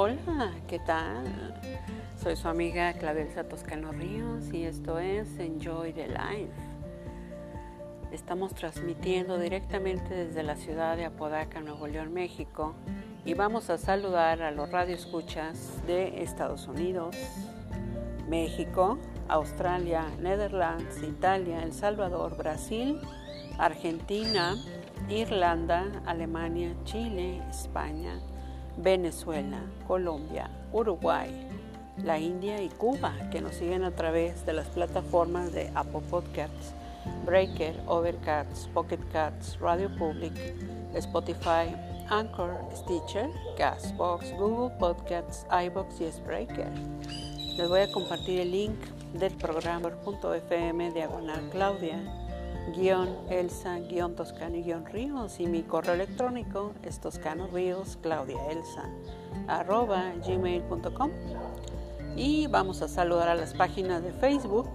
Hola, ¿qué tal? Soy su amiga Clavelsa Toscano Ríos y esto es Enjoy the Life. Estamos transmitiendo directamente desde la ciudad de Apodaca, Nuevo León, México y vamos a saludar a los radioescuchas de Estados Unidos, México, Australia, Netherlands, Italia, El Salvador, Brasil, Argentina, Irlanda, Alemania, Chile, España, Venezuela, Colombia, Uruguay, la India y Cuba, que nos siguen a través de las plataformas de Apple Podcasts, Breaker, Overcast, Pocket Cats, Radio Public, Spotify, Anchor, Stitcher, Castbox, Google Podcasts, iBox y Spreaker. Les voy a compartir el link del programa diagonal Claudia guion Elsa guion Toscano guion Ríos y mi correo electrónico es gmail.com y vamos a saludar a las páginas de Facebook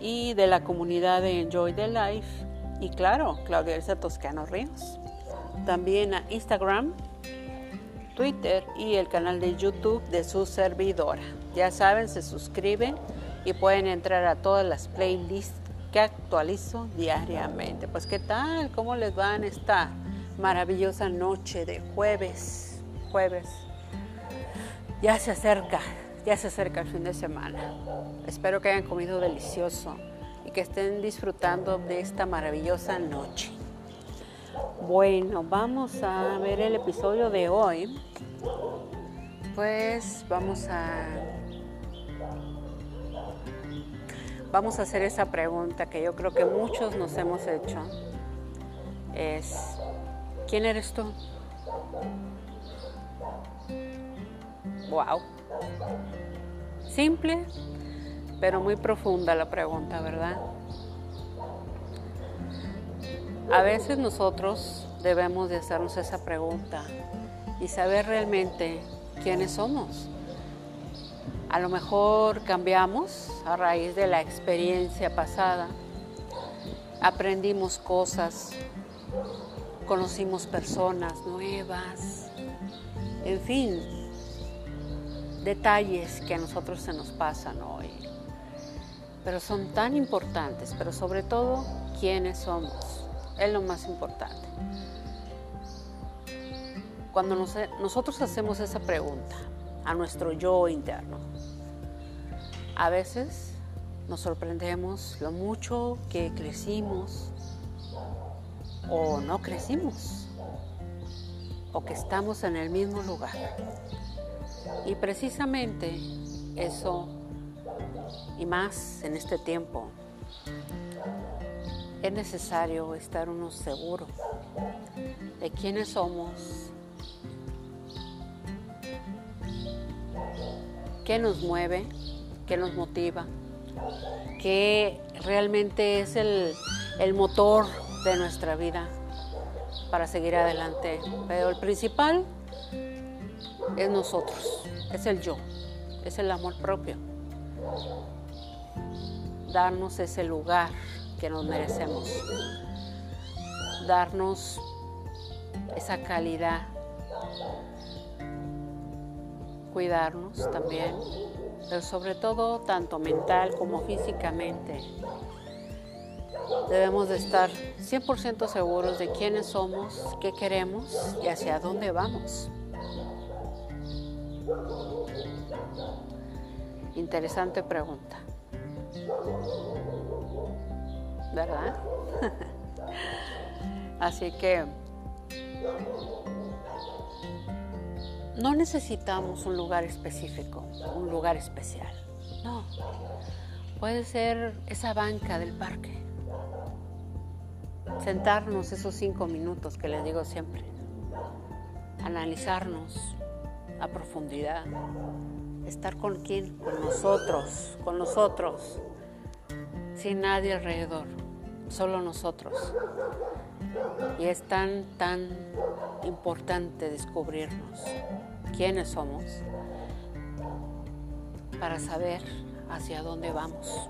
y de la comunidad de Enjoy the Life y claro, Claudia Elsa Toscano Ríos. También a Instagram, Twitter y el canal de YouTube de su servidora. Ya saben, se suscriben y pueden entrar a todas las playlists que actualizo diariamente. Pues qué tal, cómo les va en esta maravillosa noche de jueves, jueves. Ya se acerca, ya se acerca el fin de semana. Espero que hayan comido delicioso y que estén disfrutando de esta maravillosa noche. Bueno, vamos a ver el episodio de hoy. Pues vamos a vamos a hacer esa pregunta que yo creo que muchos nos hemos hecho. Es, ¿quién eres tú? Wow. Simple, pero muy profunda la pregunta, ¿verdad? A veces nosotros debemos de hacernos esa pregunta y saber realmente quiénes somos. A lo mejor cambiamos a raíz de la experiencia pasada, aprendimos cosas, conocimos personas nuevas, en fin, detalles que a nosotros se nos pasan hoy. Pero son tan importantes, pero sobre todo quiénes somos, es lo más importante. Cuando nosotros hacemos esa pregunta a nuestro yo interno, a veces nos sorprendemos lo mucho que crecimos o no crecimos o que estamos en el mismo lugar. Y precisamente eso y más en este tiempo es necesario estar uno seguro de quiénes somos, qué nos mueve qué nos motiva, qué realmente es el, el motor de nuestra vida para seguir adelante. Pero el principal es nosotros, es el yo, es el amor propio. Darnos ese lugar que nos merecemos. Darnos esa calidad. Cuidarnos también pero sobre todo tanto mental como físicamente. Debemos de estar 100% seguros de quiénes somos, qué queremos y hacia dónde vamos. Interesante pregunta. ¿Verdad? Así que no necesitamos un lugar específico, un lugar especial. No. Puede ser esa banca del parque. Sentarnos esos cinco minutos que les digo siempre. Analizarnos a profundidad. Estar con quién? Con nosotros, con nosotros. Sin nadie alrededor. Solo nosotros. Y es tan, tan importante descubrirnos quiénes somos para saber hacia dónde vamos,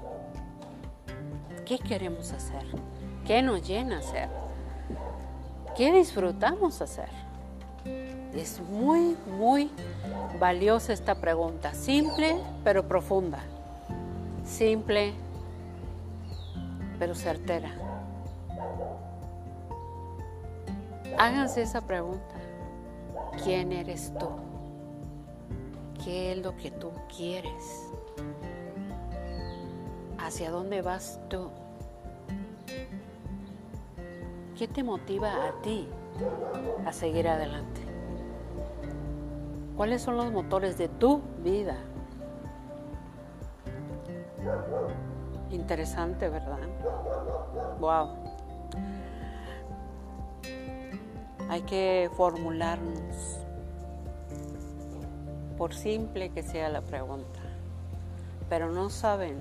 qué queremos hacer, qué nos llena hacer, qué disfrutamos hacer. Es muy, muy valiosa esta pregunta. Simple, pero profunda. Simple, pero certera. Háganse esa pregunta. ¿Quién eres tú? ¿Qué es lo que tú quieres? ¿Hacia dónde vas tú? ¿Qué te motiva a ti a seguir adelante? ¿Cuáles son los motores de tu vida? Interesante, ¿verdad? Wow. Hay que formularnos, por simple que sea la pregunta, pero no saben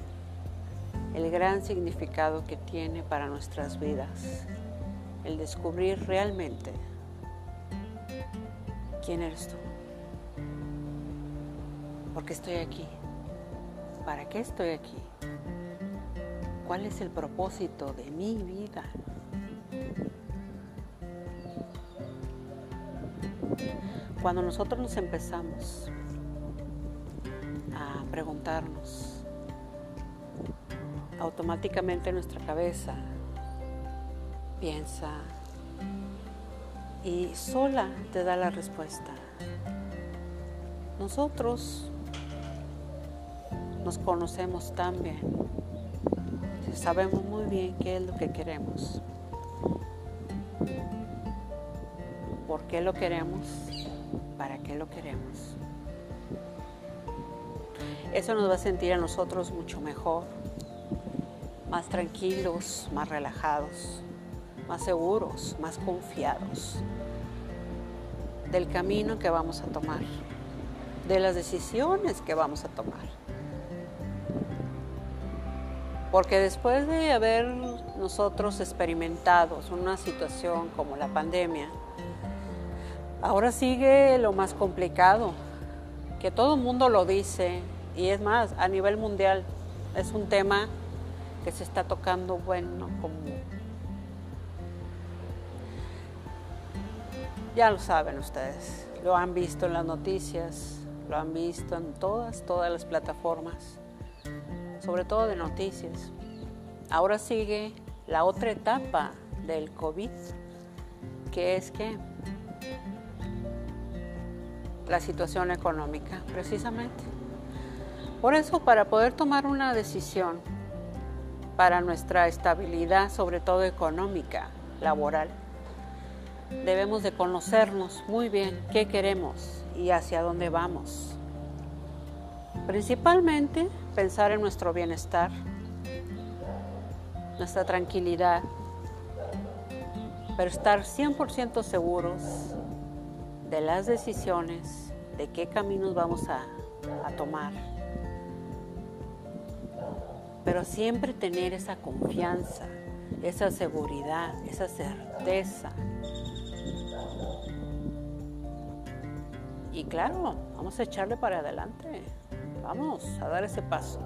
el gran significado que tiene para nuestras vidas el descubrir realmente quién eres tú. ¿Por qué estoy aquí? ¿Para qué estoy aquí? ¿Cuál es el propósito de mi vida? Cuando nosotros nos empezamos a preguntarnos, automáticamente nuestra cabeza piensa y sola te da la respuesta. Nosotros nos conocemos tan bien, sabemos muy bien qué es lo que queremos, por qué lo queremos, para qué lo queremos. Eso nos va a sentir a nosotros mucho mejor, más tranquilos, más relajados más seguros, más confiados del camino que vamos a tomar, de las decisiones que vamos a tomar. Porque después de haber nosotros experimentado una situación como la pandemia, ahora sigue lo más complicado, que todo el mundo lo dice, y es más, a nivel mundial es un tema que se está tocando, bueno, como Ya lo saben ustedes, lo han visto en las noticias, lo han visto en todas, todas las plataformas, sobre todo de noticias. Ahora sigue la otra etapa del COVID, que es que la situación económica, precisamente. Por eso, para poder tomar una decisión para nuestra estabilidad, sobre todo económica, laboral, debemos de conocernos muy bien qué queremos y hacia dónde vamos. Principalmente pensar en nuestro bienestar, nuestra tranquilidad, pero estar 100% seguros de las decisiones, de qué caminos vamos a, a tomar. Pero siempre tener esa confianza, esa seguridad, esa certeza Y claro, vamos a echarle para adelante. Vamos a dar ese paso.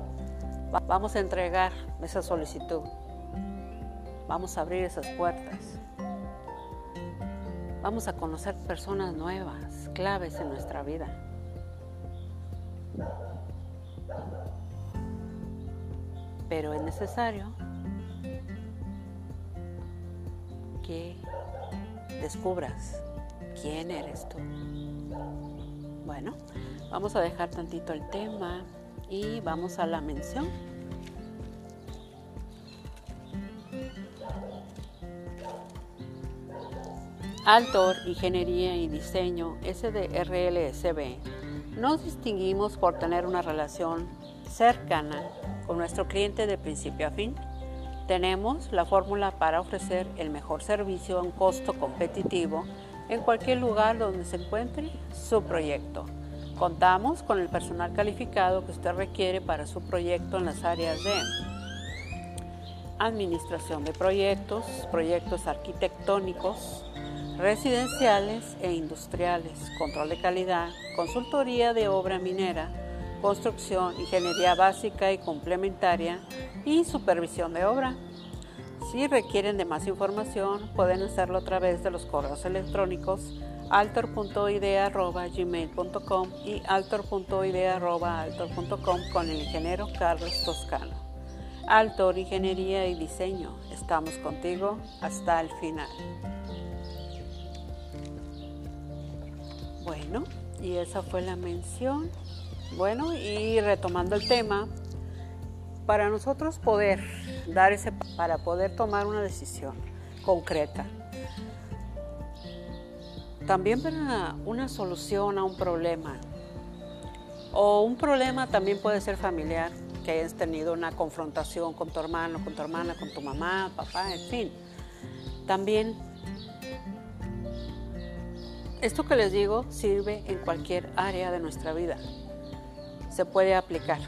Vamos a entregar esa solicitud. Vamos a abrir esas puertas. Vamos a conocer personas nuevas, claves en nuestra vida. Pero es necesario que descubras quién eres tú. Bueno, vamos a dejar tantito el tema y vamos a la mención. Altor, Ingeniería y Diseño, SDRLSB. Nos distinguimos por tener una relación cercana con nuestro cliente de principio a fin. Tenemos la fórmula para ofrecer el mejor servicio a un costo competitivo en cualquier lugar donde se encuentre su proyecto. Contamos con el personal calificado que usted requiere para su proyecto en las áreas de administración de proyectos, proyectos arquitectónicos, residenciales e industriales, control de calidad, consultoría de obra minera, construcción, ingeniería básica y complementaria y supervisión de obra. Si requieren de más información, pueden hacerlo a través de los correos electrónicos altor.idea.gmail.com y altor.idea.altor.com con el ingeniero Carlos Toscano. Altor Ingeniería y Diseño, estamos contigo hasta el final. Bueno, y esa fue la mención. Bueno, y retomando el tema, para nosotros poder dar ese, para poder tomar una decisión concreta, también para una solución a un problema, o un problema también puede ser familiar, que hayas tenido una confrontación con tu hermano, con tu hermana, con tu mamá, papá, en fin. También esto que les digo sirve en cualquier área de nuestra vida. Se puede aplicar.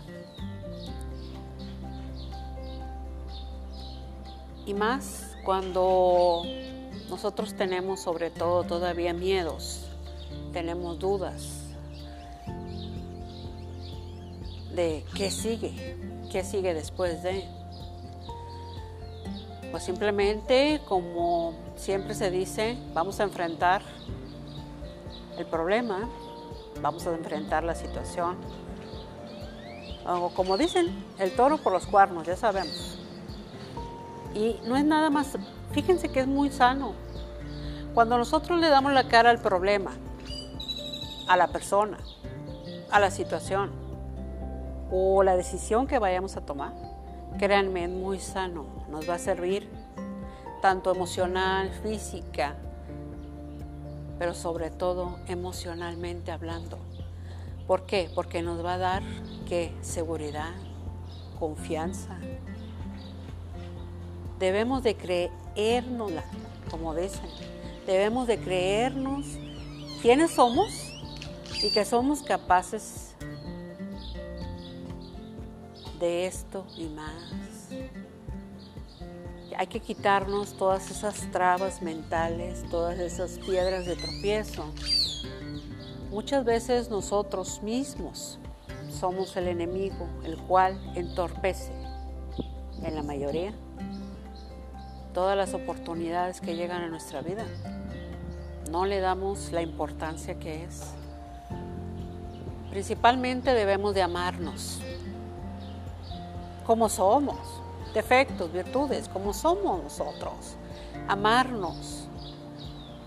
Y más cuando nosotros tenemos sobre todo todavía miedos, tenemos dudas de qué sigue, qué sigue después de. Pues simplemente, como siempre se dice, vamos a enfrentar el problema, vamos a enfrentar la situación. O como dicen, el toro por los cuernos, ya sabemos. Y no es nada más, fíjense que es muy sano. Cuando nosotros le damos la cara al problema, a la persona, a la situación o la decisión que vayamos a tomar, créanme, es muy sano, nos va a servir tanto emocional, física, pero sobre todo emocionalmente hablando. ¿Por qué? Porque nos va a dar qué? Seguridad, confianza. Debemos de creérnosla, como dicen. Debemos de creernos quiénes somos y que somos capaces de esto y más hay que quitarnos todas esas trabas mentales, todas esas piedras de tropiezo. Muchas veces nosotros mismos somos el enemigo, el cual entorpece, en la mayoría, todas las oportunidades que llegan a nuestra vida. No le damos la importancia que es. Principalmente debemos de amarnos como somos defectos, virtudes, como somos nosotros. Amarnos,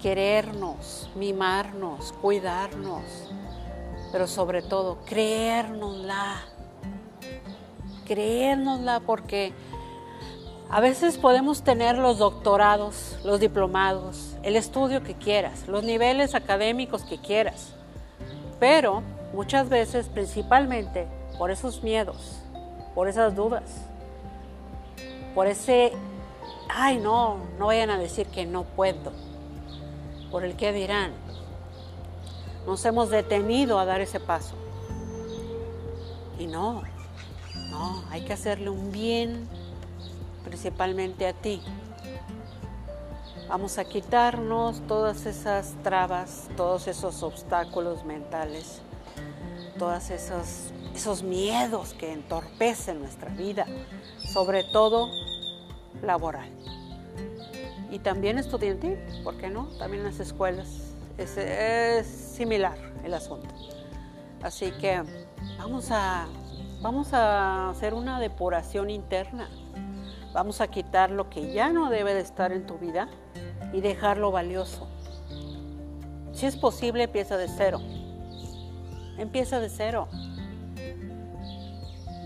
querernos, mimarnos, cuidarnos, pero sobre todo creérnosla. Creérnosla porque a veces podemos tener los doctorados, los diplomados, el estudio que quieras, los niveles académicos que quieras, pero muchas veces principalmente por esos miedos, por esas dudas, por ese, ay no, no vayan a decir que no puedo, por el que dirán. Nos hemos detenido a dar ese paso. Y no, no, hay que hacerle un bien principalmente a ti. Vamos a quitarnos todas esas trabas, todos esos obstáculos mentales, todos esos, esos miedos que entorpecen nuestra vida, sobre todo laboral. Y también estudiantil, ¿por qué no? También las escuelas es, similar el asunto. Así que vamos a, vamos a hacer una depuración interna. Vamos a quitar lo que ya no debe de estar en tu vida y dejarlo valioso. Si es posible, empieza de cero. Empieza de cero.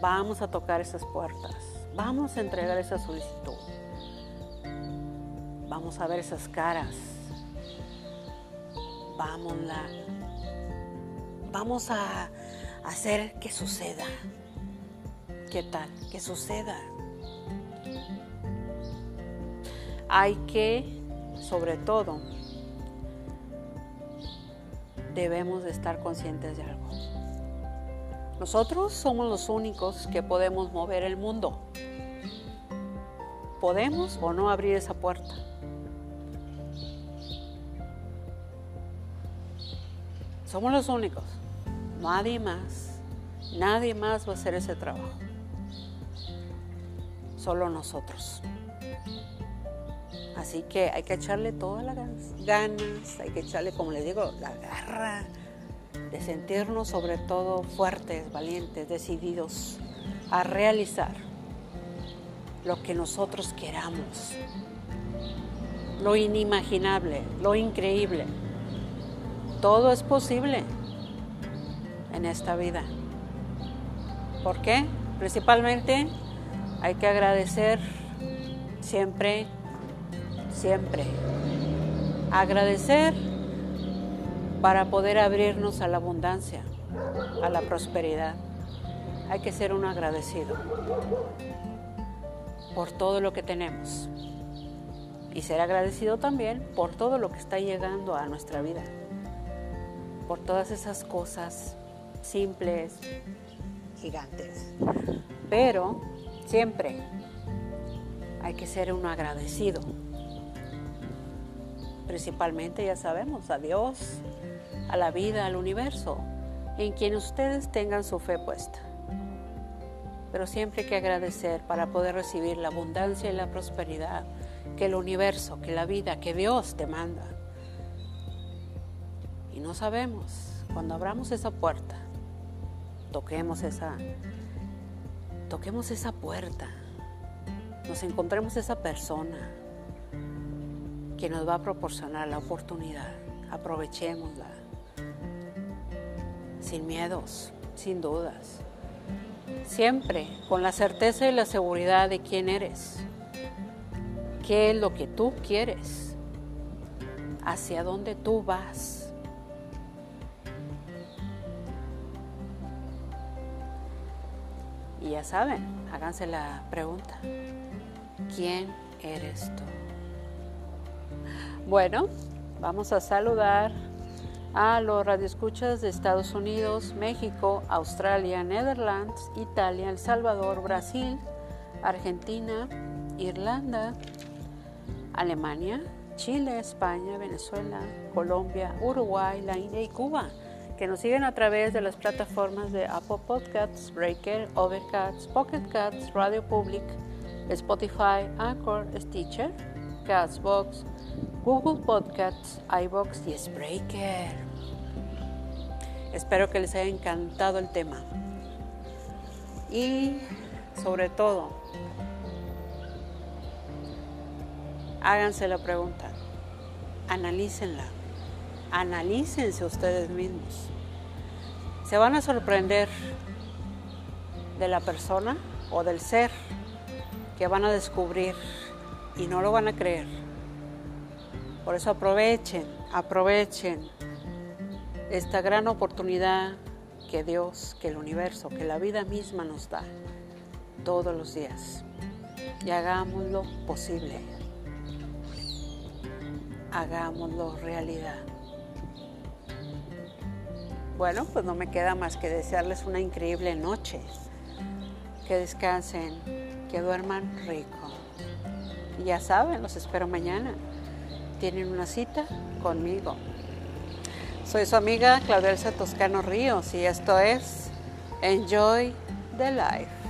Vamos a tocar esas puertas. Vamos a entregar esa solicitud. Vamos a ver esas caras. Vamos, vamos a hacer que suceda. ¿Qué tal? Que suceda. Hay que, sobre todo, debemos de estar conscientes de algo. Nosotros somos los únicos que podemos mover el mundo. Podemos o no abrir esa puerta. Somos los únicos. Nadie más. Nadie más va a hacer ese trabajo. Solo nosotros. Así que hay que echarle todas las ganas, hay que echarle, como les digo, la garra de sentirnos sobre todo fuertes, valientes, decididos a realizar lo que nosotros queramos, lo inimaginable, lo increíble. Todo es posible en esta vida. ¿Por qué? Principalmente hay que agradecer siempre, siempre. Agradecer para poder abrirnos a la abundancia, a la prosperidad. Hay que ser un agradecido por todo lo que tenemos y ser agradecido también por todo lo que está llegando a nuestra vida, por todas esas cosas simples, gigantes. Pero siempre hay que ser un agradecido. Principalmente, ya sabemos, a Dios, a la vida, al universo, en quien ustedes tengan su fe puesta. Pero siempre hay que agradecer para poder recibir la abundancia y la prosperidad que el universo, que la vida, que Dios te manda. Y no sabemos, cuando abramos esa puerta, toquemos esa, toquemos esa puerta, nos encontremos esa persona que nos va a proporcionar la oportunidad. Aprovechémosla, sin miedos, sin dudas, siempre con la certeza y la seguridad de quién eres, qué es lo que tú quieres, hacia dónde tú vas. Y ya saben, háganse la pregunta, ¿quién eres tú? Bueno, vamos a saludar a los radioescuchas de Estados Unidos, México, Australia, Netherlands, Italia, El Salvador, Brasil, Argentina, Irlanda, Alemania, Chile, España, Venezuela, Colombia, Uruguay, la India y Cuba que nos siguen a través de las plataformas de Apple Podcasts, Breaker, Overcast, Pocket Cats, Radio Public, Spotify, Anchor, Stitcher, Castbox, Google Podcasts, iBox y Spreaker. Espero que les haya encantado el tema. Y sobre todo, háganse la pregunta, analícenla analícense ustedes mismos. Se van a sorprender de la persona o del ser que van a descubrir y no lo van a creer. Por eso aprovechen, aprovechen esta gran oportunidad que Dios, que el universo, que la vida misma nos da todos los días. Y hagámoslo posible. Hagámoslo realidad. Bueno, pues no me queda más que desearles una increíble noche. Que descansen, que duerman rico. Y ya saben, los espero mañana. Tienen una cita conmigo. Soy su amiga Claudelsa Toscano Ríos y esto es Enjoy the Life.